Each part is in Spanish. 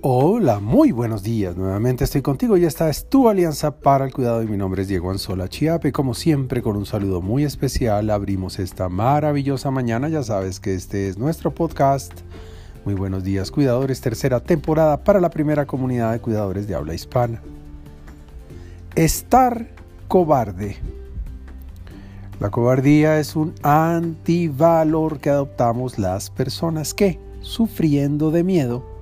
Hola, muy buenos días. Nuevamente estoy contigo y esta es tu alianza para el cuidado y mi nombre es Diego Anzola Chiape. Como siempre, con un saludo muy especial, abrimos esta maravillosa mañana. Ya sabes que este es nuestro podcast. Muy buenos días, cuidadores. Tercera temporada para la primera comunidad de cuidadores de habla hispana. Estar cobarde. La cobardía es un antivalor que adoptamos las personas que, sufriendo de miedo,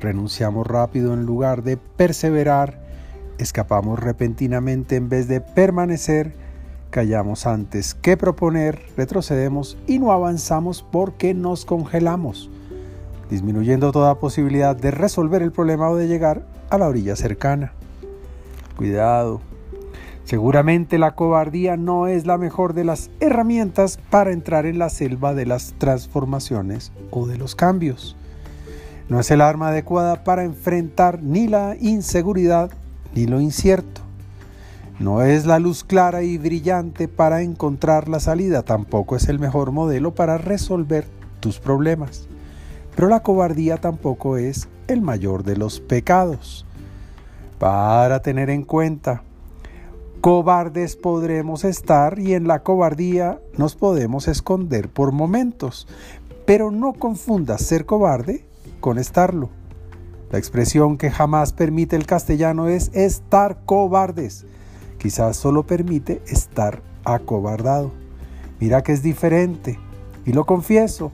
renunciamos rápido en lugar de perseverar, escapamos repentinamente en vez de permanecer, callamos antes que proponer, retrocedemos y no avanzamos porque nos congelamos, disminuyendo toda posibilidad de resolver el problema o de llegar a la orilla cercana. Cuidado. Seguramente la cobardía no es la mejor de las herramientas para entrar en la selva de las transformaciones o de los cambios. No es el arma adecuada para enfrentar ni la inseguridad ni lo incierto. No es la luz clara y brillante para encontrar la salida, tampoco es el mejor modelo para resolver tus problemas. Pero la cobardía tampoco es el mayor de los pecados. Para tener en cuenta, cobardes podremos estar y en la cobardía nos podemos esconder por momentos. Pero no confundas ser cobarde con estarlo. La expresión que jamás permite el castellano es estar cobardes. Quizás solo permite estar acobardado. Mira que es diferente. Y lo confieso.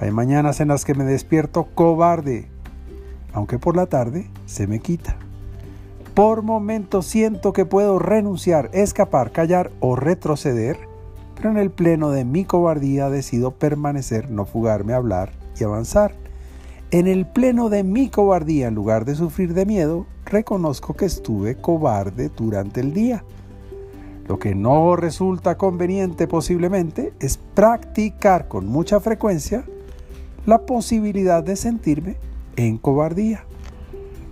Hay mañanas en las que me despierto cobarde, aunque por la tarde se me quita. Por momentos siento que puedo renunciar, escapar, callar o retroceder, pero en el pleno de mi cobardía decido permanecer, no fugarme a hablar y avanzar. En el pleno de mi cobardía, en lugar de sufrir de miedo, reconozco que estuve cobarde durante el día. Lo que no resulta conveniente posiblemente es practicar con mucha frecuencia la posibilidad de sentirme en cobardía.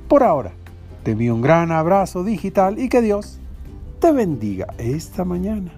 Por ahora, te envío un gran abrazo digital y que Dios te bendiga esta mañana.